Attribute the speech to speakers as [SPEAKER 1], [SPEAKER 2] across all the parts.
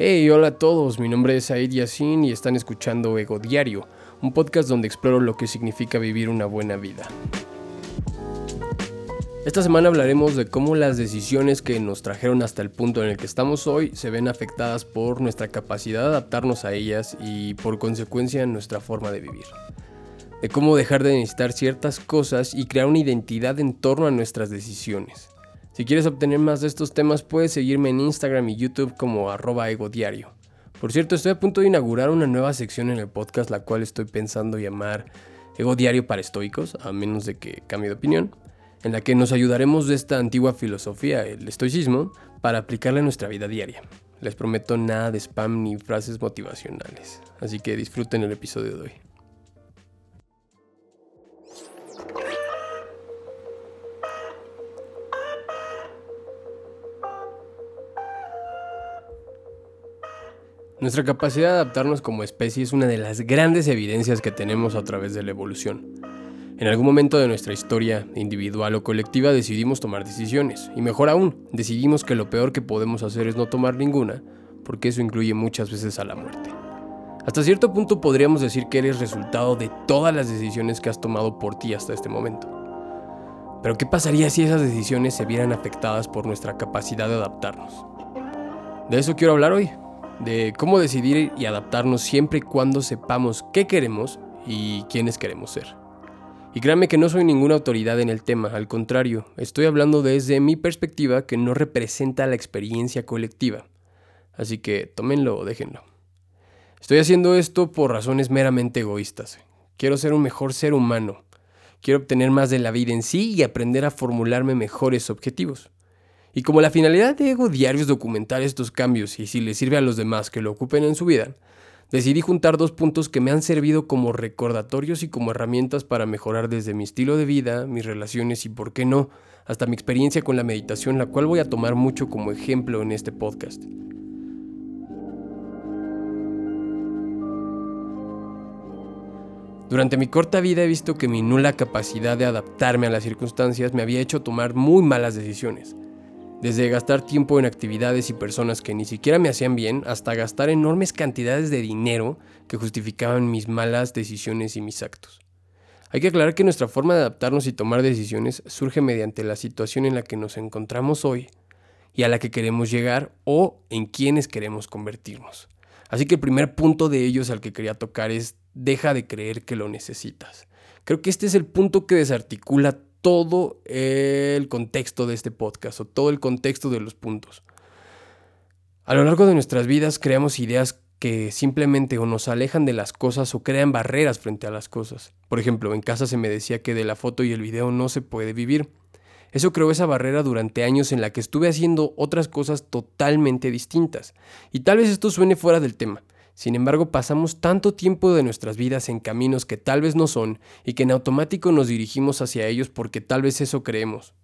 [SPEAKER 1] Hey, hola a todos, mi nombre es Said Yassin y están escuchando Ego Diario, un podcast donde exploro lo que significa vivir una buena vida. Esta semana hablaremos de cómo las decisiones que nos trajeron hasta el punto en el que estamos hoy se ven afectadas por nuestra capacidad de adaptarnos a ellas y por consecuencia nuestra forma de vivir. De cómo dejar de necesitar ciertas cosas y crear una identidad en torno a nuestras decisiones. Si quieres obtener más de estos temas puedes seguirme en Instagram y YouTube como arroba egodiario. Por cierto, estoy a punto de inaugurar una nueva sección en el podcast la cual estoy pensando llamar Ego Diario para Estoicos, a menos de que cambie de opinión, en la que nos ayudaremos de esta antigua filosofía, el estoicismo, para aplicarla en nuestra vida diaria. Les prometo nada de spam ni frases motivacionales, así que disfruten el episodio de hoy. Nuestra capacidad de adaptarnos como especie es una de las grandes evidencias que tenemos a través de la evolución. En algún momento de nuestra historia, individual o colectiva, decidimos tomar decisiones, y mejor aún, decidimos que lo peor que podemos hacer es no tomar ninguna, porque eso incluye muchas veces a la muerte. Hasta cierto punto podríamos decir que eres resultado de todas las decisiones que has tomado por ti hasta este momento. Pero ¿qué pasaría si esas decisiones se vieran afectadas por nuestra capacidad de adaptarnos? De eso quiero hablar hoy, de cómo decidir y adaptarnos siempre y cuando sepamos qué queremos y quiénes queremos ser. Y créanme que no soy ninguna autoridad en el tema, al contrario, estoy hablando desde mi perspectiva que no representa la experiencia colectiva. Así que tómenlo o déjenlo. Estoy haciendo esto por razones meramente egoístas. Quiero ser un mejor ser humano. Quiero obtener más de la vida en sí y aprender a formularme mejores objetivos. Y como la finalidad de Ego Diario es documentar estos cambios y si les sirve a los demás que lo ocupen en su vida, decidí juntar dos puntos que me han servido como recordatorios y como herramientas para mejorar desde mi estilo de vida, mis relaciones y, por qué no, hasta mi experiencia con la meditación, la cual voy a tomar mucho como ejemplo en este podcast. Durante mi corta vida he visto que mi nula capacidad de adaptarme a las circunstancias me había hecho tomar muy malas decisiones desde gastar tiempo en actividades y personas que ni siquiera me hacían bien, hasta gastar enormes cantidades de dinero que justificaban mis malas decisiones y mis actos. Hay que aclarar que nuestra forma de adaptarnos y tomar decisiones surge mediante la situación en la que nos encontramos hoy y a la que queremos llegar o en quienes queremos convertirnos. Así que el primer punto de ellos al que quería tocar es deja de creer que lo necesitas. Creo que este es el punto que desarticula todo el contexto de este podcast o todo el contexto de los puntos. A lo largo de nuestras vidas creamos ideas que simplemente o nos alejan de las cosas o crean barreras frente a las cosas. Por ejemplo, en casa se me decía que de la foto y el video no se puede vivir. Eso creó esa barrera durante años en la que estuve haciendo otras cosas totalmente distintas. Y tal vez esto suene fuera del tema, sin embargo, pasamos tanto tiempo de nuestras vidas en caminos que tal vez no son y que en automático nos dirigimos hacia ellos porque tal vez eso creemos.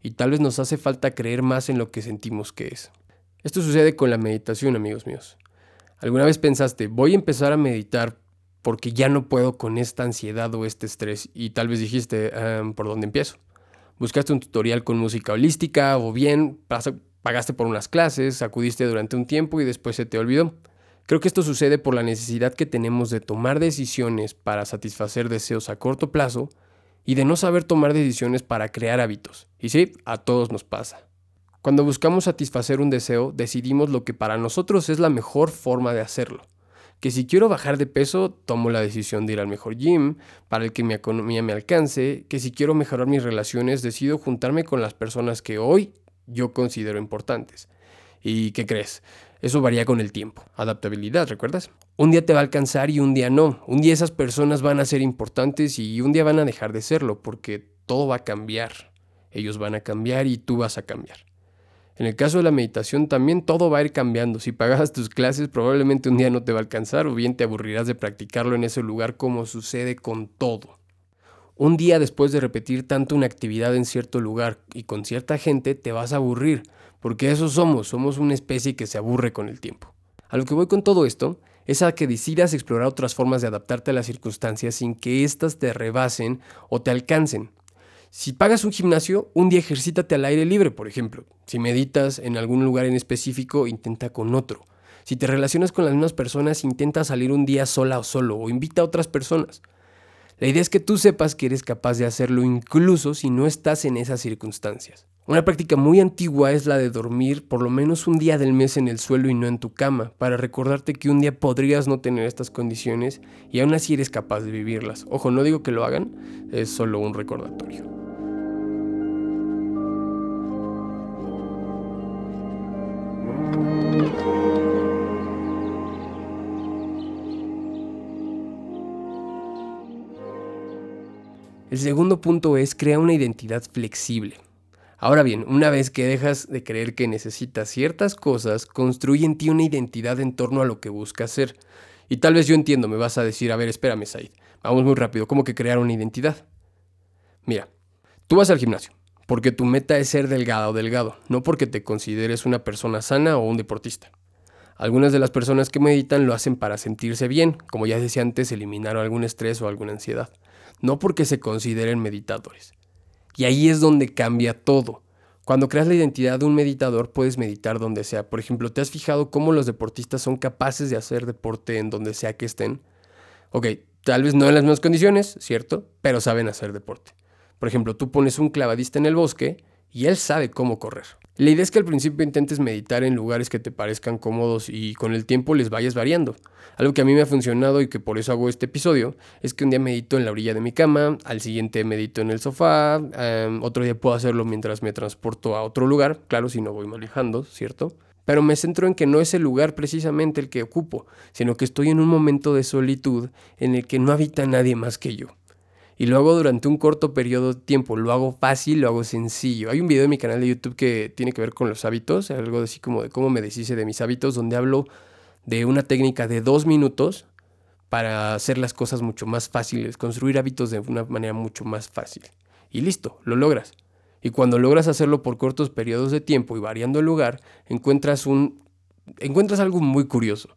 [SPEAKER 1] Y tal vez nos hace falta creer más en lo que sentimos que es. Esto sucede con la meditación, amigos míos. ¿Alguna vez pensaste, voy a empezar a meditar porque ya no puedo con esta ansiedad o este estrés? Y tal vez dijiste, ¿por dónde empiezo? Buscaste un tutorial con música holística o bien pagaste por unas clases, acudiste durante un tiempo y después se te olvidó. Creo que esto sucede por la necesidad que tenemos de tomar decisiones para satisfacer deseos a corto plazo y de no saber tomar decisiones para crear hábitos. Y sí, a todos nos pasa. Cuando buscamos satisfacer un deseo, decidimos lo que para nosotros es la mejor forma de hacerlo. Que si quiero bajar de peso, tomo la decisión de ir al mejor gym, para el que mi economía me alcance, que si quiero mejorar mis relaciones, decido juntarme con las personas que hoy yo considero importantes. ¿Y qué crees? Eso varía con el tiempo. Adaptabilidad, ¿recuerdas? Un día te va a alcanzar y un día no. Un día esas personas van a ser importantes y un día van a dejar de serlo porque todo va a cambiar. Ellos van a cambiar y tú vas a cambiar. En el caso de la meditación también todo va a ir cambiando. Si pagas tus clases probablemente un día no te va a alcanzar o bien te aburrirás de practicarlo en ese lugar como sucede con todo. Un día después de repetir tanto una actividad en cierto lugar y con cierta gente te vas a aburrir porque eso somos, somos una especie que se aburre con el tiempo. A lo que voy con todo esto es a que decidas explorar otras formas de adaptarte a las circunstancias sin que éstas te rebasen o te alcancen. Si pagas un gimnasio, un día ejercítate al aire libre, por ejemplo. Si meditas en algún lugar en específico, intenta con otro. Si te relacionas con las mismas personas, intenta salir un día sola o solo o invita a otras personas. La idea es que tú sepas que eres capaz de hacerlo incluso si no estás en esas circunstancias. Una práctica muy antigua es la de dormir por lo menos un día del mes en el suelo y no en tu cama, para recordarte que un día podrías no tener estas condiciones y aún así eres capaz de vivirlas. Ojo, no digo que lo hagan, es solo un recordatorio. El segundo punto es crear una identidad flexible. Ahora bien, una vez que dejas de creer que necesitas ciertas cosas, construye en ti una identidad en torno a lo que buscas ser. Y tal vez yo entiendo, me vas a decir, a ver, espérame, Said, vamos muy rápido, ¿cómo que crear una identidad? Mira, tú vas al gimnasio, porque tu meta es ser delgada o delgado, no porque te consideres una persona sana o un deportista. Algunas de las personas que meditan lo hacen para sentirse bien, como ya decía antes, eliminar algún estrés o alguna ansiedad no porque se consideren meditadores. Y ahí es donde cambia todo. Cuando creas la identidad de un meditador, puedes meditar donde sea. Por ejemplo, ¿te has fijado cómo los deportistas son capaces de hacer deporte en donde sea que estén? Ok, tal vez no en las mismas condiciones, ¿cierto? Pero saben hacer deporte. Por ejemplo, tú pones un clavadista en el bosque y él sabe cómo correr. La idea es que al principio intentes meditar en lugares que te parezcan cómodos y con el tiempo les vayas variando. Algo que a mí me ha funcionado y que por eso hago este episodio es que un día medito en la orilla de mi cama, al siguiente medito en el sofá, em, otro día puedo hacerlo mientras me transporto a otro lugar, claro si no voy manejando, ¿cierto? Pero me centro en que no es el lugar precisamente el que ocupo, sino que estoy en un momento de solitud en el que no habita nadie más que yo y lo hago durante un corto periodo de tiempo. Lo hago fácil, lo hago sencillo. Hay un video en mi canal de YouTube que tiene que ver con los hábitos, algo así como de cómo me deshice de mis hábitos, donde hablo de una técnica de dos minutos para hacer las cosas mucho más fáciles, construir hábitos de una manera mucho más fácil. Y listo, lo logras. Y cuando logras hacerlo por cortos periodos de tiempo y variando el lugar, encuentras un encuentras algo muy curioso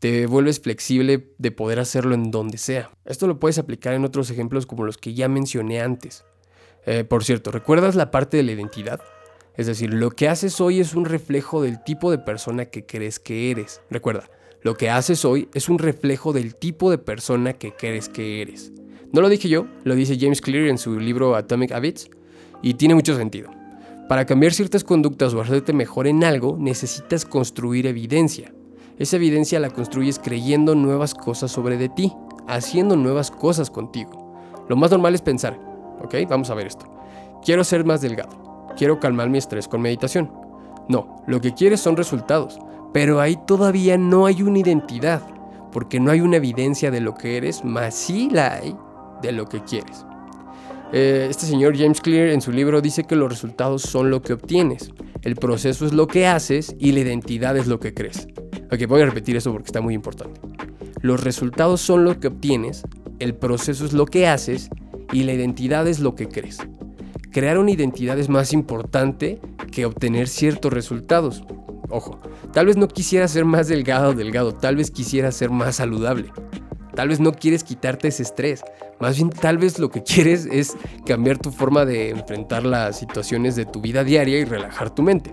[SPEAKER 1] te vuelves flexible de poder hacerlo en donde sea. Esto lo puedes aplicar en otros ejemplos como los que ya mencioné antes. Eh, por cierto, ¿recuerdas la parte de la identidad? Es decir, lo que haces hoy es un reflejo del tipo de persona que crees que eres. Recuerda, lo que haces hoy es un reflejo del tipo de persona que crees que eres. No lo dije yo, lo dice James Clear en su libro Atomic Habits y tiene mucho sentido. Para cambiar ciertas conductas o hacerte mejor en algo, necesitas construir evidencia. Esa evidencia la construyes creyendo nuevas cosas sobre de ti, haciendo nuevas cosas contigo. Lo más normal es pensar, ¿ok? Vamos a ver esto. Quiero ser más delgado. Quiero calmar mi estrés con meditación. No, lo que quieres son resultados, pero ahí todavía no hay una identidad, porque no hay una evidencia de lo que eres, más sí la hay de lo que quieres. Eh, este señor James Clear en su libro dice que los resultados son lo que obtienes, el proceso es lo que haces y la identidad es lo que crees. Ok, voy a repetir eso porque está muy importante. Los resultados son lo que obtienes, el proceso es lo que haces y la identidad es lo que crees. Crear una identidad es más importante que obtener ciertos resultados. Ojo, tal vez no quisiera ser más delgado o delgado, tal vez quisiera ser más saludable. Tal vez no quieres quitarte ese estrés, más bien tal vez lo que quieres es cambiar tu forma de enfrentar las situaciones de tu vida diaria y relajar tu mente.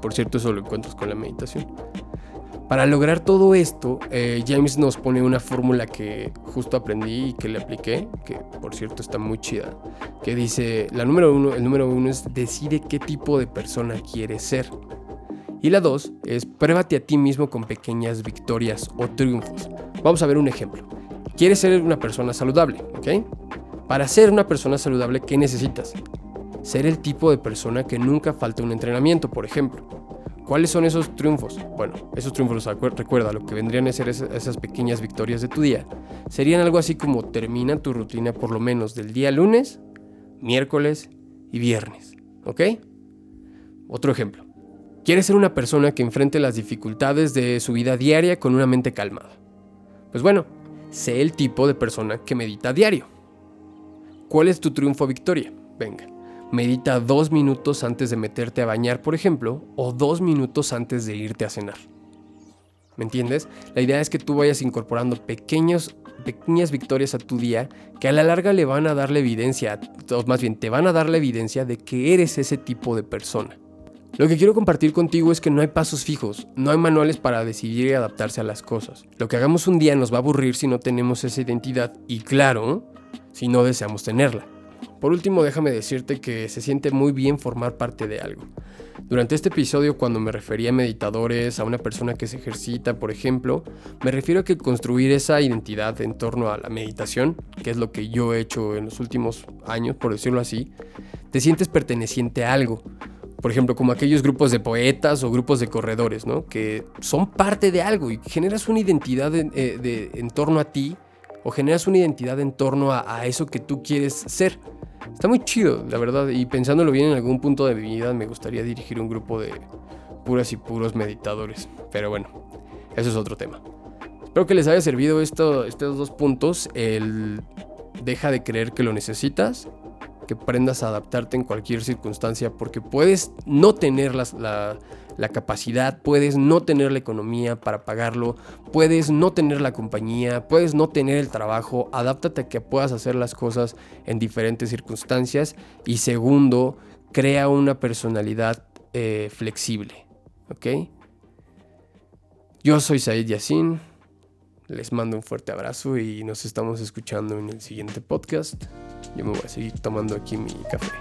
[SPEAKER 1] Por cierto, eso lo encuentras con la meditación. Para lograr todo esto, eh, James nos pone una fórmula que justo aprendí y que le apliqué, que por cierto está muy chida, que dice, la número uno, el número uno es decide qué tipo de persona quieres ser. Y la dos es pruébate a ti mismo con pequeñas victorias o triunfos. Vamos a ver un ejemplo. Quieres ser una persona saludable, ¿ok? Para ser una persona saludable, ¿qué necesitas? Ser el tipo de persona que nunca falta un entrenamiento, por ejemplo. ¿Cuáles son esos triunfos? Bueno, esos triunfos, recuerda, lo que vendrían a ser esas pequeñas victorias de tu día, serían algo así como termina tu rutina por lo menos del día lunes, miércoles y viernes. ¿Ok? Otro ejemplo. Quieres ser una persona que enfrente las dificultades de su vida diaria con una mente calmada. Pues bueno, sé el tipo de persona que medita diario. ¿Cuál es tu triunfo victoria? Venga. Medita dos minutos antes de meterte a bañar, por ejemplo, o dos minutos antes de irte a cenar. ¿Me entiendes? La idea es que tú vayas incorporando pequeños, pequeñas victorias a tu día que a la larga le van a dar la evidencia, o más bien te van a dar la evidencia de que eres ese tipo de persona. Lo que quiero compartir contigo es que no hay pasos fijos, no hay manuales para decidir y adaptarse a las cosas. Lo que hagamos un día nos va a aburrir si no tenemos esa identidad y claro, si no deseamos tenerla. Por último, déjame decirte que se siente muy bien formar parte de algo. Durante este episodio, cuando me refería a meditadores, a una persona que se ejercita, por ejemplo, me refiero a que construir esa identidad en torno a la meditación, que es lo que yo he hecho en los últimos años, por decirlo así, te sientes perteneciente a algo, por ejemplo, como aquellos grupos de poetas o grupos de corredores, ¿no? Que son parte de algo y generas una identidad eh, en, torno a ti o generas una identidad en torno a, eso que tú quieres ser. Está muy chido, la verdad, y pensándolo bien en algún punto de mi vida me gustaría dirigir un grupo de puras y puros meditadores. Pero bueno, eso es otro tema. Espero que les haya servido esto, estos dos puntos. El deja de creer que lo necesitas que aprendas a adaptarte en cualquier circunstancia, porque puedes no tener la, la, capacidad, puedes no tener la economía para pagarlo, puedes no tener la compañía, puedes no tener el trabajo, adáptate a que puedas hacer las cosas en diferentes circunstancias y segundo, crea una personalidad eh, flexible, ¿ok? Yo soy Said Yassin. Les mando un fuerte abrazo y nos estamos escuchando en el siguiente podcast. Yo me voy a seguir tomando aquí mi café.